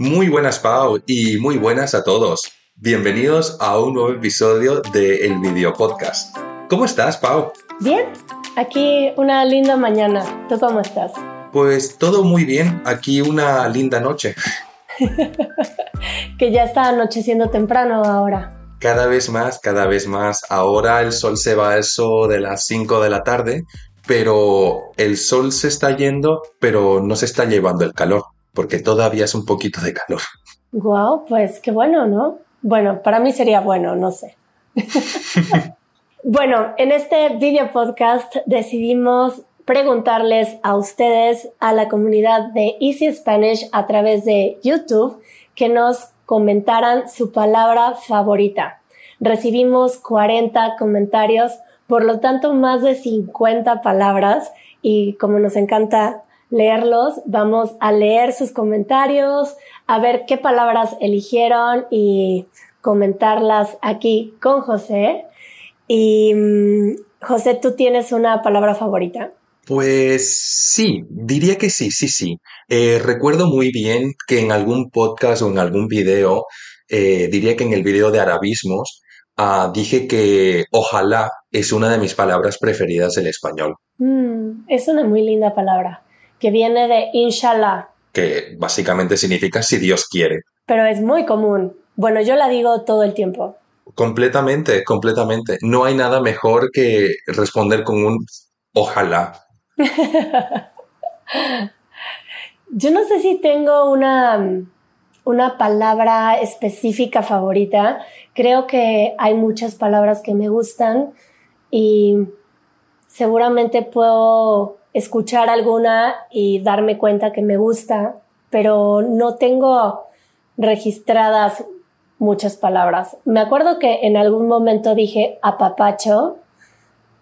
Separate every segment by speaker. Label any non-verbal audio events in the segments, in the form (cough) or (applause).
Speaker 1: Muy buenas, Pau, y muy buenas a todos. Bienvenidos a un nuevo episodio de El Video Podcast. ¿Cómo estás, Pau?
Speaker 2: Bien, aquí una linda mañana. ¿Tú cómo estás?
Speaker 1: Pues todo muy bien, aquí una linda noche. (laughs)
Speaker 2: que ya está anocheciendo temprano ahora.
Speaker 1: Cada vez más, cada vez más. Ahora el sol se va a eso de las 5 de la tarde, pero el sol se está yendo, pero no se está llevando el calor, porque todavía es un poquito de calor.
Speaker 2: Wow, pues qué bueno, ¿no? Bueno, para mí sería bueno, no sé. (laughs) bueno, en este video podcast decidimos preguntarles a ustedes, a la comunidad de Easy Spanish a través de YouTube, que nos comentaran su palabra favorita. Recibimos 40 comentarios, por lo tanto más de 50 palabras y como nos encanta leerlos, vamos a leer sus comentarios, a ver qué palabras eligieron y comentarlas aquí con José. Y mm, José, ¿tú tienes una palabra favorita?
Speaker 1: Pues sí, diría que sí, sí, sí. Eh, recuerdo muy bien que en algún podcast o en algún video, eh, diría que en el video de arabismos, ah, dije que ojalá es una de mis palabras preferidas del español.
Speaker 2: Mm, es una muy linda palabra, que viene de inshallah.
Speaker 1: Que básicamente significa si Dios quiere.
Speaker 2: Pero es muy común. Bueno, yo la digo todo el tiempo.
Speaker 1: Completamente, completamente. No hay nada mejor que responder con un ojalá. (laughs)
Speaker 2: Yo no sé si tengo una, una palabra específica favorita. Creo que hay muchas palabras que me gustan y seguramente puedo escuchar alguna y darme cuenta que me gusta, pero no tengo registradas muchas palabras. Me acuerdo que en algún momento dije apapacho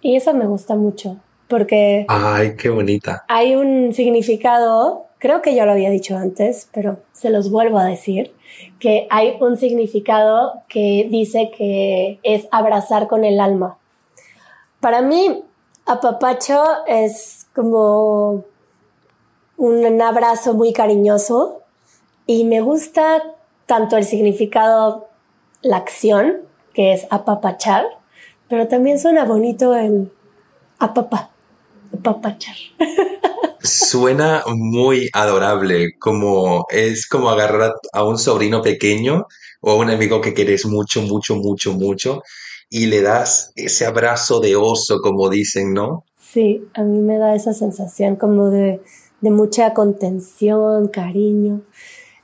Speaker 2: y eso me gusta mucho porque...
Speaker 1: Ay, qué bonita.
Speaker 2: Hay un significado, creo que ya lo había dicho antes, pero se los vuelvo a decir, que hay un significado que dice que es abrazar con el alma. Para mí, apapacho es como un abrazo muy cariñoso y me gusta tanto el significado, la acción, que es apapachar, pero también suena bonito el apapá papachar. (laughs)
Speaker 1: Suena muy adorable, como es como agarrar a un sobrino pequeño o a un amigo que quieres mucho, mucho, mucho, mucho y le das ese abrazo de oso, como dicen, ¿no?
Speaker 2: Sí, a mí me da esa sensación como de, de mucha contención, cariño.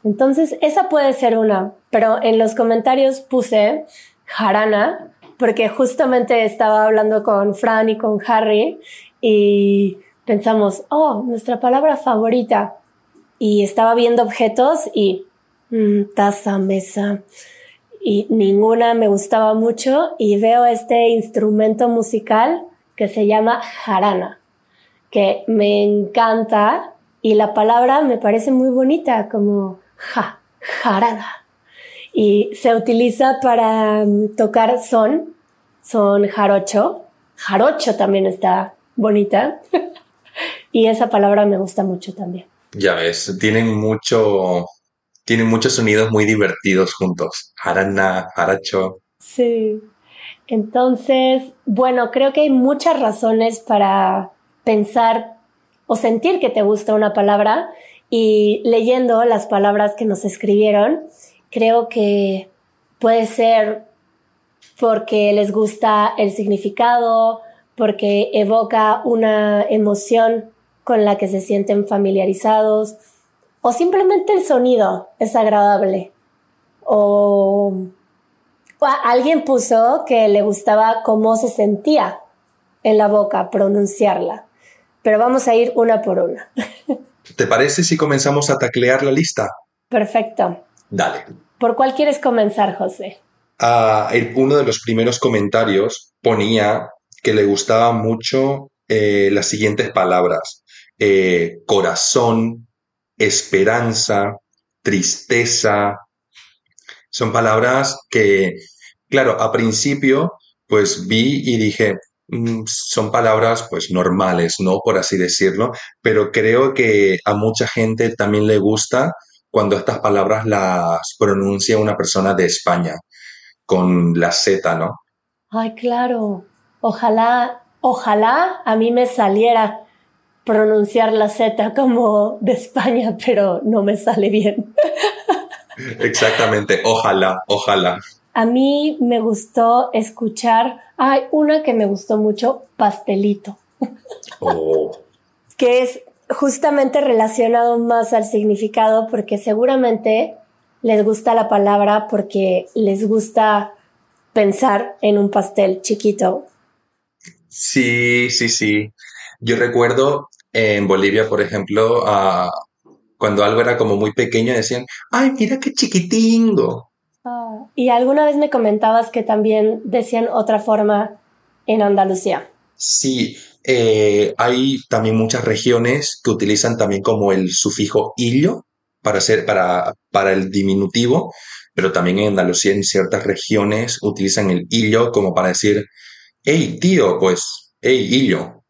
Speaker 2: Entonces, esa puede ser una, pero en los comentarios puse jarana, porque justamente estaba hablando con Fran y con Harry y pensamos, oh, nuestra palabra favorita. Y estaba viendo objetos y mm, taza, mesa, y ninguna me gustaba mucho y veo este instrumento musical que se llama jarana, que me encanta y la palabra me parece muy bonita, como ja, jarana. Y se utiliza para mm, tocar son, son jarocho. Jarocho también está bonita. (laughs) y esa palabra me gusta mucho también.
Speaker 1: Ya ves, tienen mucho, tienen muchos sonidos muy divertidos juntos. Harana, haracho.
Speaker 2: Sí. Entonces, bueno, creo que hay muchas razones para pensar o sentir que te gusta una palabra y leyendo las palabras que nos escribieron, creo que puede ser porque les gusta el significado, porque evoca una emoción con la que se sienten familiarizados o simplemente el sonido es agradable o, alguien puso que le gustaba cómo se sentía en la boca pronunciarla. Pero vamos a ir una por una. (laughs)
Speaker 1: ¿Te parece si comenzamos a taclear la lista?
Speaker 2: Perfecto.
Speaker 1: Dale.
Speaker 2: ¿Por cuál quieres comenzar, José?
Speaker 1: Ah, uno de los primeros comentarios ponía que le gustaba mucho eh, las siguientes palabras. Eh, corazón, esperanza, tristeza. Son palabras que, claro, a principio, pues vi y dije, mm, son palabras pues normales, ¿no? Por así decirlo, pero creo que a mucha gente también le gusta cuando estas palabras las pronuncia una persona de España, con la Z, ¿no?
Speaker 2: Ay, claro. Ojalá, ojalá a mí me saliera pronunciar la Z como de España, pero no me sale bien.
Speaker 1: Exactamente, ojalá, ojalá.
Speaker 2: A mí me gustó escuchar, hay una que me gustó mucho, pastelito. Oh. que es justamente relacionado más al significado porque seguramente les gusta la palabra porque les gusta pensar en un pastel chiquito.
Speaker 1: Sí, sí, sí. Yo recuerdo en Bolivia, por ejemplo, cuando algo era como muy pequeño, decían, ay, mira qué chiquitingo.
Speaker 2: Ah, y alguna vez me comentabas que también decían otra forma en Andalucía.
Speaker 1: Sí, eh, hay también muchas regiones que utilizan también como el sufijo illo para, ser, para, para el diminutivo, pero también en Andalucía en ciertas regiones utilizan el illo como para decir, hey tío, pues, hey illo.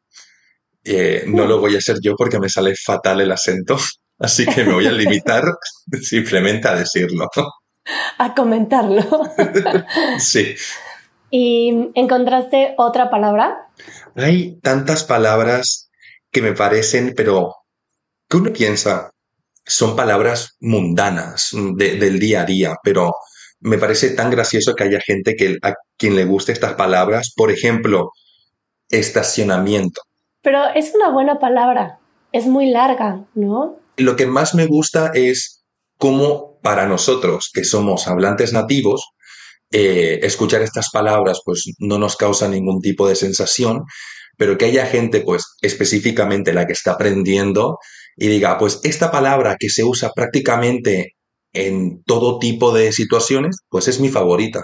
Speaker 1: Eh, no lo voy a hacer yo porque me sale fatal el acento, (laughs) así que me voy a limitar (laughs) simplemente a decirlo.
Speaker 2: A comentarlo. (laughs)
Speaker 1: sí.
Speaker 2: ¿Y encontraste otra palabra?
Speaker 1: Hay tantas palabras que me parecen, pero que uno piensa, son palabras mundanas del día a día, pero me parece tan gracioso que haya gente que a quien le guste estas palabras. Por ejemplo, estacionamiento.
Speaker 2: Pero es una buena palabra, es muy larga, ¿no?
Speaker 1: Lo que más me gusta es cómo para nosotros, que somos hablantes nativos, eh, escuchar estas palabras pues no nos causa ningún tipo de sensación, pero que haya gente pues específicamente la que está aprendiendo y diga pues esta palabra que se usa prácticamente en todo tipo de situaciones pues es mi favorita.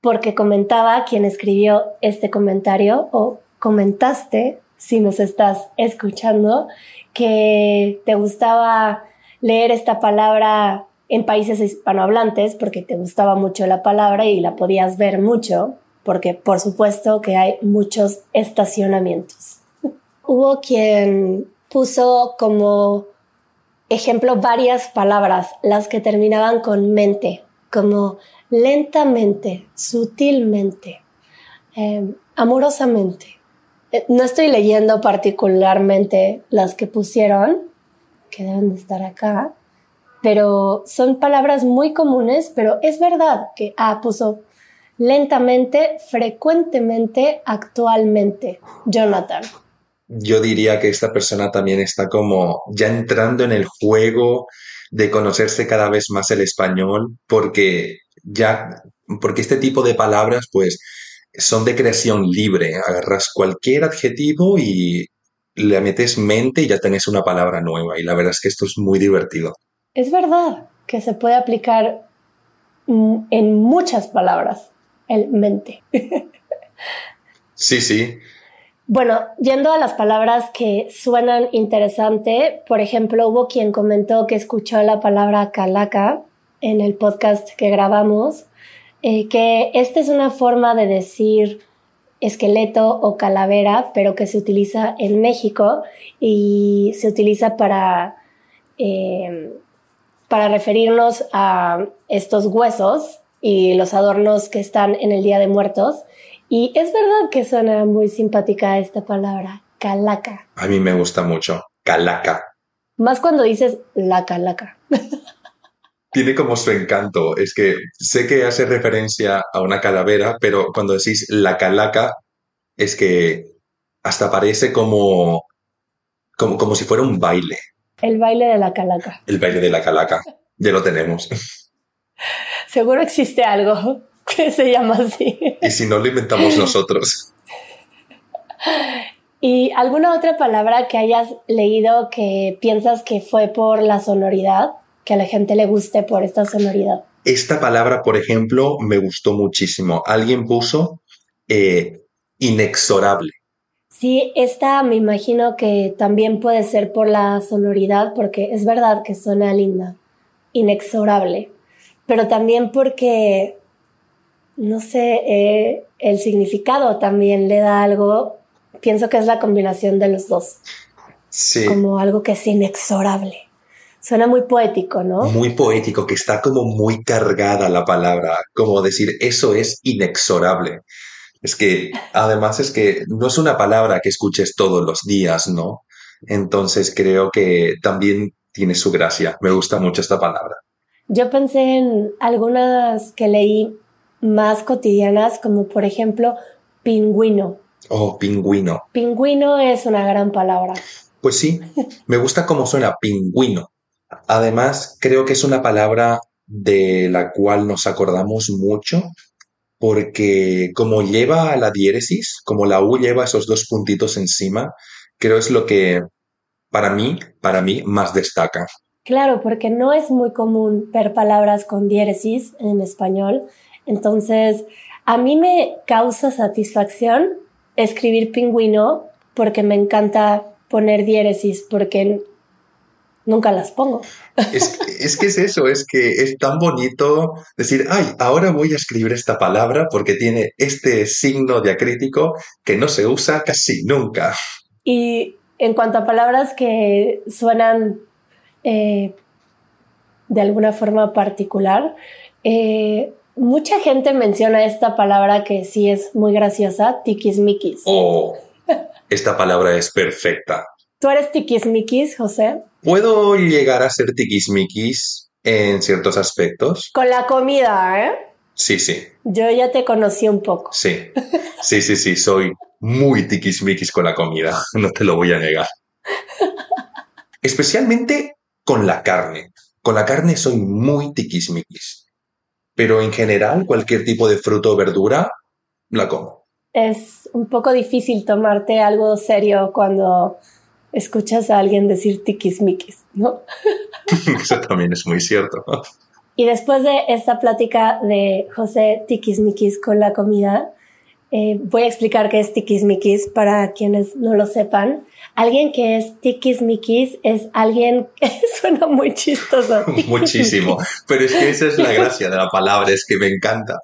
Speaker 2: Porque comentaba quien escribió este comentario o comentaste si nos estás escuchando que te gustaba leer esta palabra en países hispanohablantes porque te gustaba mucho la palabra y la podías ver mucho, porque por supuesto que hay muchos estacionamientos. (laughs) Hubo quien puso como ejemplo varias palabras, las que terminaban con mente, como lentamente, sutilmente, em, amorosamente. Eh, no estoy leyendo particularmente las que pusieron, que deben de estar acá, pero son palabras muy comunes, pero es verdad que ah, puso lentamente, frecuentemente, actualmente. Jonathan.
Speaker 1: Yo diría que esta persona también está como ya entrando en el juego de conocerse cada vez más el español, porque ya, porque este tipo de palabras, pues, son de creación libre. Agarras cualquier adjetivo y le metes mente y ya tenés una palabra nueva. Y la verdad es que esto es muy divertido
Speaker 2: es verdad que se puede aplicar en muchas palabras el mente.
Speaker 1: sí, sí.
Speaker 2: Bueno, yendo a las palabras que suenan interesante, por ejemplo, hubo quien comentó que escuchó la palabra calaca en el podcast que grabamos, eh, que esta es una forma de decir esqueleto o calavera, pero que se utiliza en México y se utiliza para eh, para referirnos a estos huesos y los adornos que están en el Día de Muertos. Y es verdad que suena muy simpática esta palabra, calaca.
Speaker 1: A mí me gusta mucho, calaca.
Speaker 2: Más cuando dices la calaca. (laughs)
Speaker 1: Tiene como su encanto. Es que sé que hace referencia a una calavera, pero cuando decís la calaca, es que hasta parece como, como, como si fuera un baile.
Speaker 2: El baile de la calaca.
Speaker 1: El baile de la calaca. Ya lo tenemos. (laughs)
Speaker 2: Seguro existe algo (laughs) que se llama así.
Speaker 1: Y si no, lo inventamos nosotros. (laughs)
Speaker 2: ¿Y alguna otra palabra que hayas leído que piensas que fue por la sonoridad? Que a la gente le guste por esta sonoridad.
Speaker 1: Esta palabra, por ejemplo, me gustó muchísimo. Alguien puso eh, inexorable.
Speaker 2: Sí, esta me imagino que también puede ser por la sonoridad, porque es verdad que suena linda, inexorable, pero también porque, no sé, eh, el significado también le da algo, pienso que es la combinación de los dos.
Speaker 1: Sí.
Speaker 2: Como algo que es inexorable. Suena muy poético, ¿no?
Speaker 1: Muy poético, que está como muy cargada la palabra, como decir, eso es inexorable. Es que, además es que no es una palabra que escuches todos los días, ¿no? Entonces creo que también tiene su gracia. Me gusta mucho esta palabra.
Speaker 2: Yo pensé en algunas que leí más cotidianas, como por ejemplo pingüino.
Speaker 1: Oh, pingüino.
Speaker 2: Pingüino es una gran palabra.
Speaker 1: Pues sí, me gusta cómo suena pingüino. Además, creo que es una palabra de la cual nos acordamos mucho porque como lleva la diéresis, como la U lleva esos dos puntitos encima, creo es lo que para mí, para mí más destaca.
Speaker 2: Claro, porque no es muy común ver palabras con diéresis en español. Entonces, a mí me causa satisfacción escribir pingüino porque me encanta poner diéresis, porque nunca las pongo.
Speaker 1: Es, es, que es eso, es que es tan bonito decir, ay, ahora voy a escribir esta palabra porque tiene este signo diacrítico que no se usa casi nunca.
Speaker 2: Y en cuanto a palabras que suenan eh, de alguna forma particular, eh, mucha gente menciona esta palabra que sí es muy graciosa, tiquismiquis.
Speaker 1: Oh, esta palabra es perfecta.
Speaker 2: ¿Tú eres tiquismiquis, José?
Speaker 1: Puedo llegar a ser tiquismiquis en ciertos aspectos.
Speaker 2: Con la comida, ¿eh?
Speaker 1: Sí, sí.
Speaker 2: Yo ya te conocí un poco.
Speaker 1: Sí, sí, sí, sí, soy muy tiquismiquis con la comida, (laughs) no te lo voy a negar. Especialmente con la carne. Con la carne soy muy tiquismiquis. Pero en general, cualquier tipo de fruto o verdura, la como.
Speaker 2: Es un poco difícil tomarte algo serio cuando escuchas a alguien decir tiquismiquis, ¿no? (laughs)
Speaker 1: Eso también es muy cierto.
Speaker 2: Y después de esta plática de José Tiquismiquis con la comida, eh, voy a explicar qué es tiquismiquis para quienes no lo sepan. Alguien que es tiquismiquis es alguien (laughs) que suena muy chistoso. (laughs)
Speaker 1: Muchísimo. Pero es que esa es la gracia de la palabra, es que me encanta.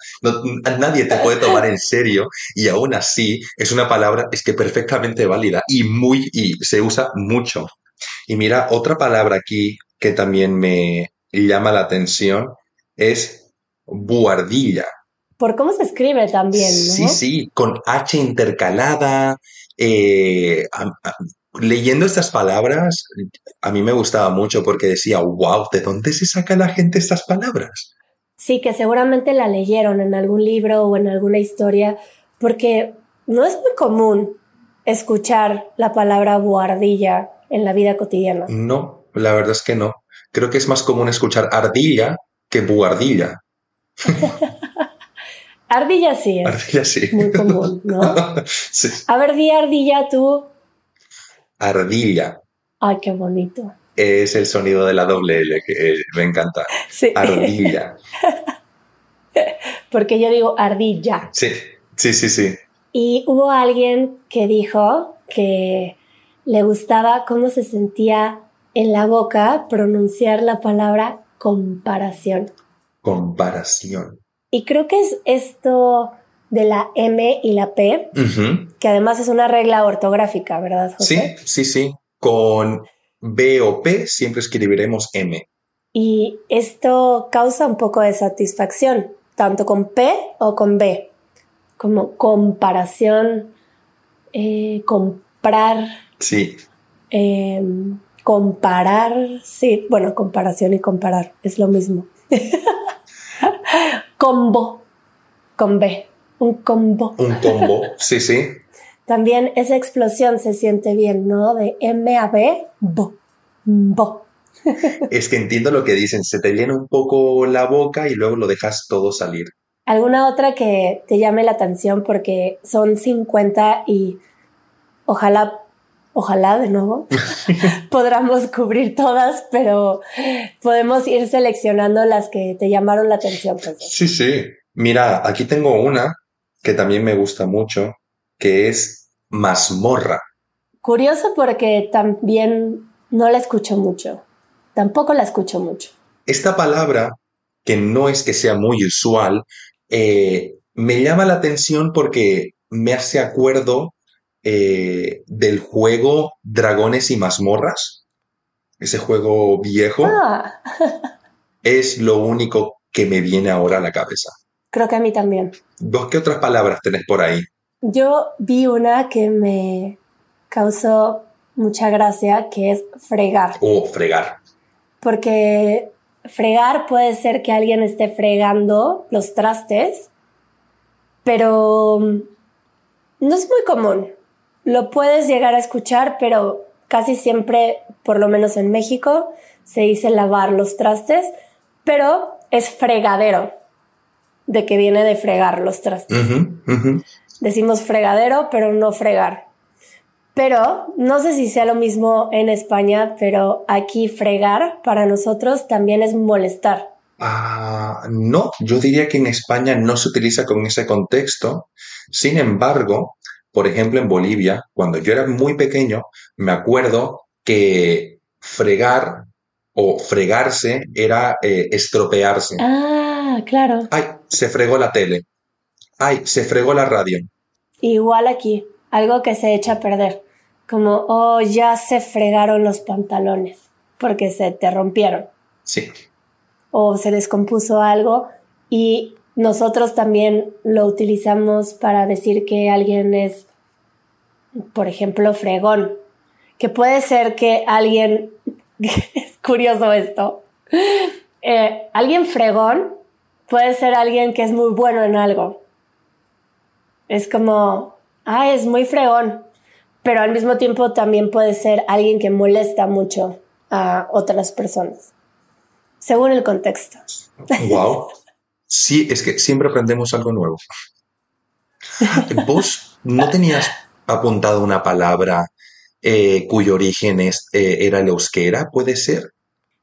Speaker 1: nadie te puede tomar en serio y aún así es una palabra, es que perfectamente válida y muy, y se usa mucho. Y mira, otra palabra aquí que también me llama la atención es buhardilla
Speaker 2: por cómo se escribe también, ¿no?
Speaker 1: Sí, sí, con H intercalada. Eh, leyendo estas palabras, a mí me gustaba mucho porque decía, wow, ¿de dónde se saca la gente estas palabras?
Speaker 2: Sí, que seguramente la leyeron en algún libro o en alguna historia, porque no es muy común escuchar la palabra buhardilla en la vida cotidiana.
Speaker 1: No, la verdad es que no. Creo que es más común escuchar ardilla que buhardilla. (laughs)
Speaker 2: Ardilla sí es.
Speaker 1: Ardilla sí.
Speaker 2: Muy común, ¿no? (laughs) sí. A ver, di ardilla tú.
Speaker 1: Ardilla.
Speaker 2: Ay, qué bonito.
Speaker 1: Es el sonido de la doble L que me encanta. Sí. Ardilla. (laughs)
Speaker 2: Porque yo digo ardilla.
Speaker 1: Sí, sí, sí, sí.
Speaker 2: Y hubo alguien que dijo que le gustaba cómo se sentía en la boca pronunciar la palabra comparación.
Speaker 1: Comparación.
Speaker 2: Y creo que es esto de la M y la P, que además es una regla ortográfica, ¿verdad,
Speaker 1: José? Sí, sí, sí. Con B o P siempre escribiremos M.
Speaker 2: Y esto causa un poco de satisfacción, tanto con P o con B, como comparación, eh, comprar.
Speaker 1: Sí.
Speaker 2: Em, comparar, sí, bueno, comparación y comparar es lo mismo. (laughs) combo con B, un combo.
Speaker 1: Un combo, sí, sí.
Speaker 2: También esa explosión se siente bien, ¿no? De M a B, bo, bo.
Speaker 1: es que entiendo lo que dicen, se te llena un poco la boca y luego lo dejas todo salir.
Speaker 2: ¿Alguna otra que te llame la atención? Porque son 50 y ojalá ojalá de nuevo (laughs) podamos cubrir todas, pero podemos ir seleccionando las que te llamaron la atención. Pues.
Speaker 1: Sí, sí. Mira, aquí tengo una que también me gusta mucho, que es mazmorra.
Speaker 2: Curioso porque también no la escucho mucho. Tampoco la escucho mucho.
Speaker 1: Esta palabra, que no es que sea muy usual, eh, me llama la atención porque me hace acuerdo eh, del juego Dragones y Mazmorras. ese juego viejo,
Speaker 2: Ah,
Speaker 1: es lo único que me viene ahora a la cabeza.
Speaker 2: creo que a mí también.
Speaker 1: ¿Vos qué otras palabras tenés por ahí?
Speaker 2: Yo vi una que me causó mucha gracia, que es fregar.
Speaker 1: Oh, fregar.
Speaker 2: Porque fregar puede ser que alguien esté fregando los trastes, pero mm, no es muy común. Lo puedes llegar a escuchar, pero casi siempre, por lo menos en México, se dice lavar los trastes, pero es fregadero, de que viene de fregar los trastes. Decimos fregadero, pero no fregar. Pero no sé si sea lo mismo en España, pero aquí fregar para nosotros también es molestar.
Speaker 1: Ah, no, yo diría que en España no se utiliza con ese contexto. Sin embargo, por ejemplo, en Bolivia, cuando yo era muy pequeño, me acuerdo que fregar o fregarse era eh, estropearse.
Speaker 2: Ah, claro.
Speaker 1: Ay, se fregó la tele. Ay, se fregó la radio.
Speaker 2: Igual aquí, algo que se echa a perder. Como, oh, ya se fregaron los pantalones porque se te rompieron.
Speaker 1: Sí.
Speaker 2: o se descompuso algo y nosotros también lo utilizamos para decir que alguien es, por ejemplo, fregón, que puede ser que alguien, (laughs) es curioso esto, Eh, alguien fregón puede ser alguien que es muy bueno en algo. Es como, ah, es muy fregón, pero al mismo tiempo también puede ser alguien que molesta mucho a otras personas según el contexto.
Speaker 1: Wow. (laughs) Sí, es que siempre aprendemos algo nuevo. ¿Vos no tenías apuntado una palabra eh, cuyo origen es, eh, era el euskera? ¿Puede ser?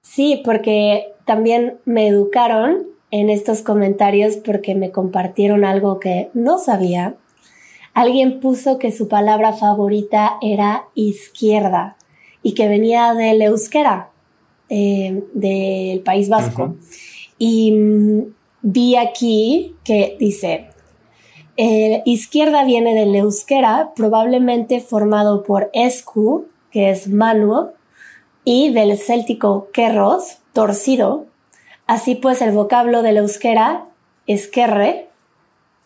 Speaker 2: Sí, porque también me educaron en estos comentarios porque me compartieron algo que no sabía. Alguien puso que su palabra favorita era izquierda y que venía del euskera, eh, del País Vasco. Y mm, vi aquí que dice, eh, izquierda viene del euskera, probablemente formado por escu, que es mano, y del céltico kerros, torcido. Así pues, el vocablo del euskera, esquerre,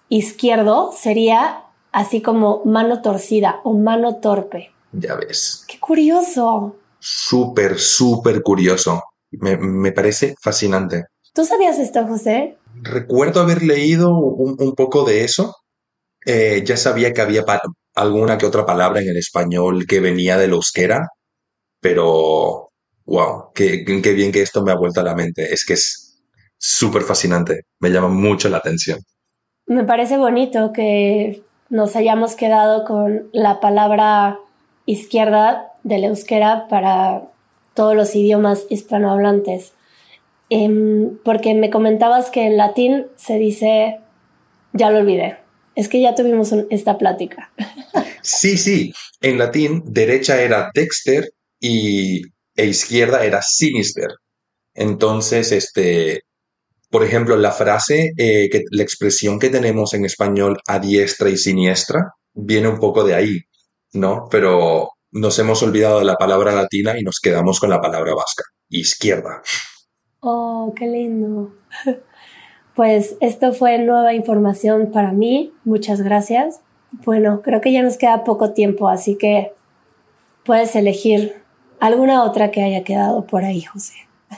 Speaker 2: izquierdo, sería así como mano torcida o mano torpe.
Speaker 1: Ya ves.
Speaker 2: ¡Qué curioso!
Speaker 1: Súper, súper curioso. Me, me parece fascinante.
Speaker 2: ¿Tú sabías esto, José?
Speaker 1: Recuerdo haber leído un, poco de eso. Eh, ya sabía que había alguna que otra palabra en el español que venía del euskera, pero wow, qué, qué bien que esto me ha vuelto a la mente. Es que es súper fascinante. Me llama mucho la atención.
Speaker 2: Me parece bonito que nos hayamos quedado con la palabra izquierda del euskera para todos los idiomas hispanohablantes. Em, porque me comentabas que en latín se dice, ya lo olvidé, es que ya tuvimos esta plática.
Speaker 1: Sí, sí. En latín, derecha era dexter y e izquierda era sinister. Entonces, este, por ejemplo, la frase, eh, la expresión que tenemos en español a diestra y siniestra viene un poco de ahí, ¿no? Pero nos hemos olvidado de la palabra latina y nos quedamos con la palabra vasca, izquierda.
Speaker 2: Oh, qué lindo. (laughs) Pues esto fue nueva información para mí. Muchas gracias. Bueno, creo que ya nos queda poco tiempo, así que puedes elegir alguna otra que haya quedado por ahí, José.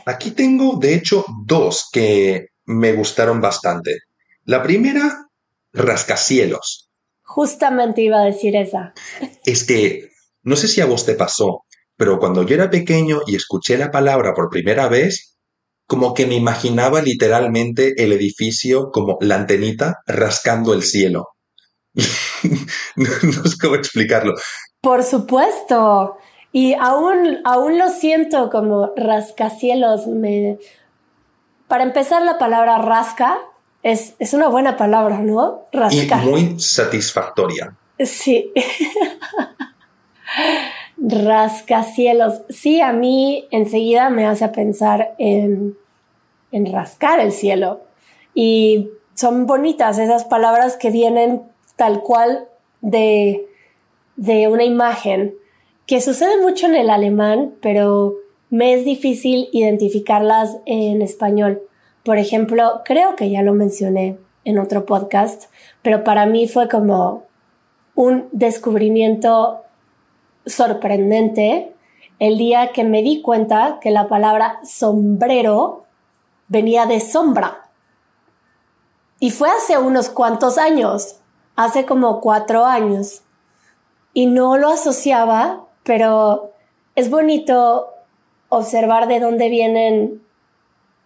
Speaker 1: Aquí tengo, de hecho, dos que me gustaron bastante. La primera, rascacielos.
Speaker 2: Justamente iba a decir esa. (laughs)
Speaker 1: Es que, no sé si a vos te pasó, pero cuando yo era pequeño y escuché la palabra por primera vez, como que me imaginaba literalmente el edificio como la antenita rascando el cielo. (laughs) no, no sé cómo explicarlo.
Speaker 2: Por supuesto. Y aún, aún lo siento como rascacielos. Me... Para empezar, la palabra rasca es, es una buena palabra, ¿no?
Speaker 1: Y
Speaker 2: Rascar.
Speaker 1: muy satisfactoria.
Speaker 2: Sí. (laughs) Rascacielos. Sí, a mí enseguida me hace pensar en, en rascar el cielo. Y son bonitas esas palabras que vienen tal cual de, de una imagen, que sucede mucho en el alemán, pero me es difícil identificarlas en español. Por ejemplo, creo que ya lo mencioné en otro podcast, pero para mí fue como un descubrimiento sorprendente el día que me di cuenta que la palabra sombrero venía de sombra. Y fue hace unos cuantos años, hace como cuatro años. Y no lo asociaba, pero es bonito observar de dónde vienen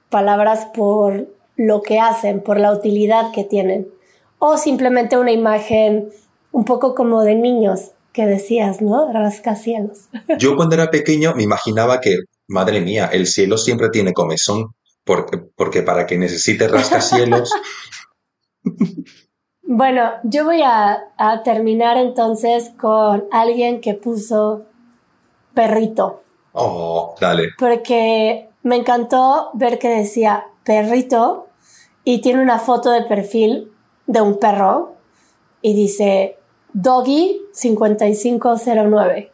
Speaker 2: palabras por lo que hacen, por la utilidad que tienen. O simplemente una imagen un poco como de niños que decías, ¿no? Rascacielos. (laughs)
Speaker 1: Yo cuando era pequeño me imaginaba que, madre mía, el cielo siempre tiene comezón, porque, porque para que necesite rascacielos. (laughs)
Speaker 2: bueno, yo voy a, a terminar entonces con alguien que puso perrito.
Speaker 1: Oh, dale.
Speaker 2: Porque me encantó ver que decía perrito y tiene una foto de perfil de un perro y dice Doggy 5509.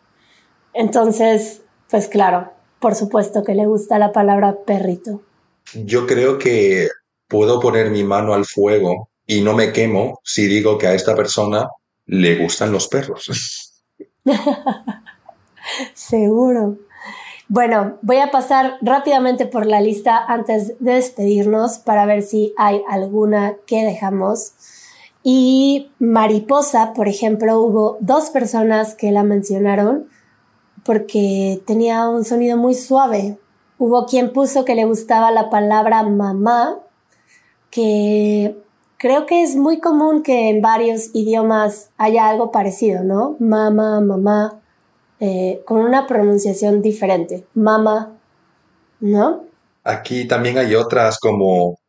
Speaker 2: Entonces, pues claro, por supuesto que le gusta la palabra perrito.
Speaker 1: Yo creo que puedo poner mi mano al fuego y no me quemo si digo que a esta persona le gustan los perros. (laughs)
Speaker 2: Seguro. Bueno, voy a pasar rápidamente por la lista antes de despedirnos para ver si hay alguna que dejamos. Y mariposa, por ejemplo, hubo dos personas que la mencionaron porque tenía un sonido muy suave. Hubo quien puso que le gustaba la palabra mamá, que creo que es muy común que en varios idiomas haya algo parecido, ¿no? Mamá, mamá. Eh, con una pronunciación diferente. Mama, ¿no?
Speaker 1: Aquí también hay otras como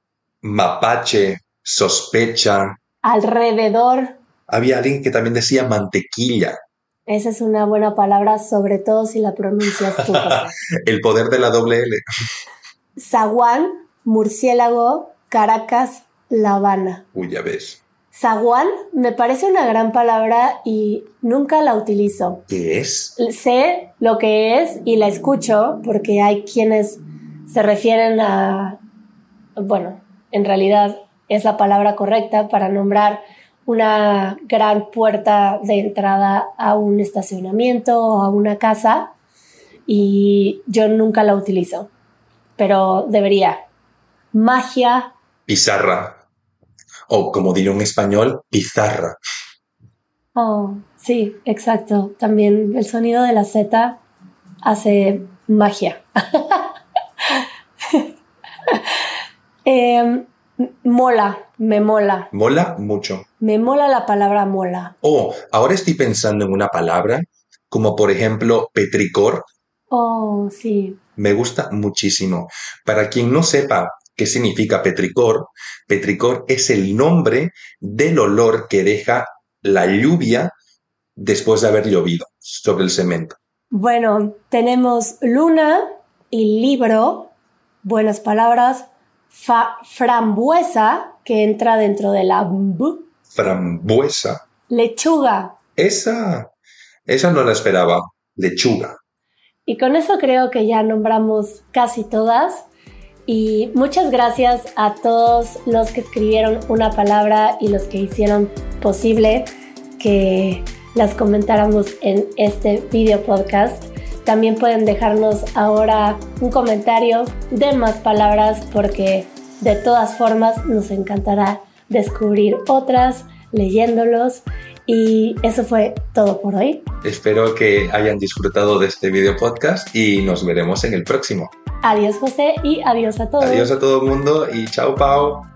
Speaker 1: mapache, sospecha.
Speaker 2: Alrededor.
Speaker 1: Había alguien que también decía mantequilla.
Speaker 2: Esa es una buena palabra, sobre todo si la pronuncias tú. (laughs)
Speaker 1: El poder de la doble L.
Speaker 2: Zaguán, murciélago, Caracas, La Habana.
Speaker 1: Uy, ya ves.
Speaker 2: Zaguán me parece una gran palabra y nunca la utilizo.
Speaker 1: ¿Qué es?
Speaker 2: Sé lo que es y la escucho porque hay quienes se refieren a, bueno, en realidad es la palabra correcta para nombrar una gran puerta de entrada a un estacionamiento o a una casa y yo nunca la utilizo, pero debería. Magia.
Speaker 1: Pizarra o como diría un español, pizarra.
Speaker 2: Oh, sí, exacto. También el sonido de la Z hace magia. (laughs) Em, mola, me mola.
Speaker 1: Mola mucho.
Speaker 2: Me mola la palabra mola.
Speaker 1: Oh, ahora estoy pensando en una palabra como por ejemplo petricor.
Speaker 2: Oh, sí.
Speaker 1: Me gusta muchísimo. Para quien no sepa ¿Qué significa petricor? Petricor es el nombre del olor que deja la lluvia después de haber llovido sobre el cemento.
Speaker 2: Bueno, tenemos luna y libro, buenas palabras, frambuesa, que entra dentro de la
Speaker 1: Frambuesa.
Speaker 2: Lechuga.
Speaker 1: Esa, esa no la esperaba. Lechuga.
Speaker 2: Y con eso creo que ya nombramos casi todas. Y muchas gracias a todos los que escribieron una palabra y los que hicieron posible que las comentáramos en este video podcast. También pueden dejarnos ahora un comentario de más palabras porque de todas formas nos encantará descubrir otras leyéndolos. Y eso fue todo por hoy.
Speaker 1: Espero que hayan disfrutado de este video podcast y nos veremos en el próximo.
Speaker 2: Adiós José y adiós a todos.
Speaker 1: Adiós a todo el mundo y chao Pau.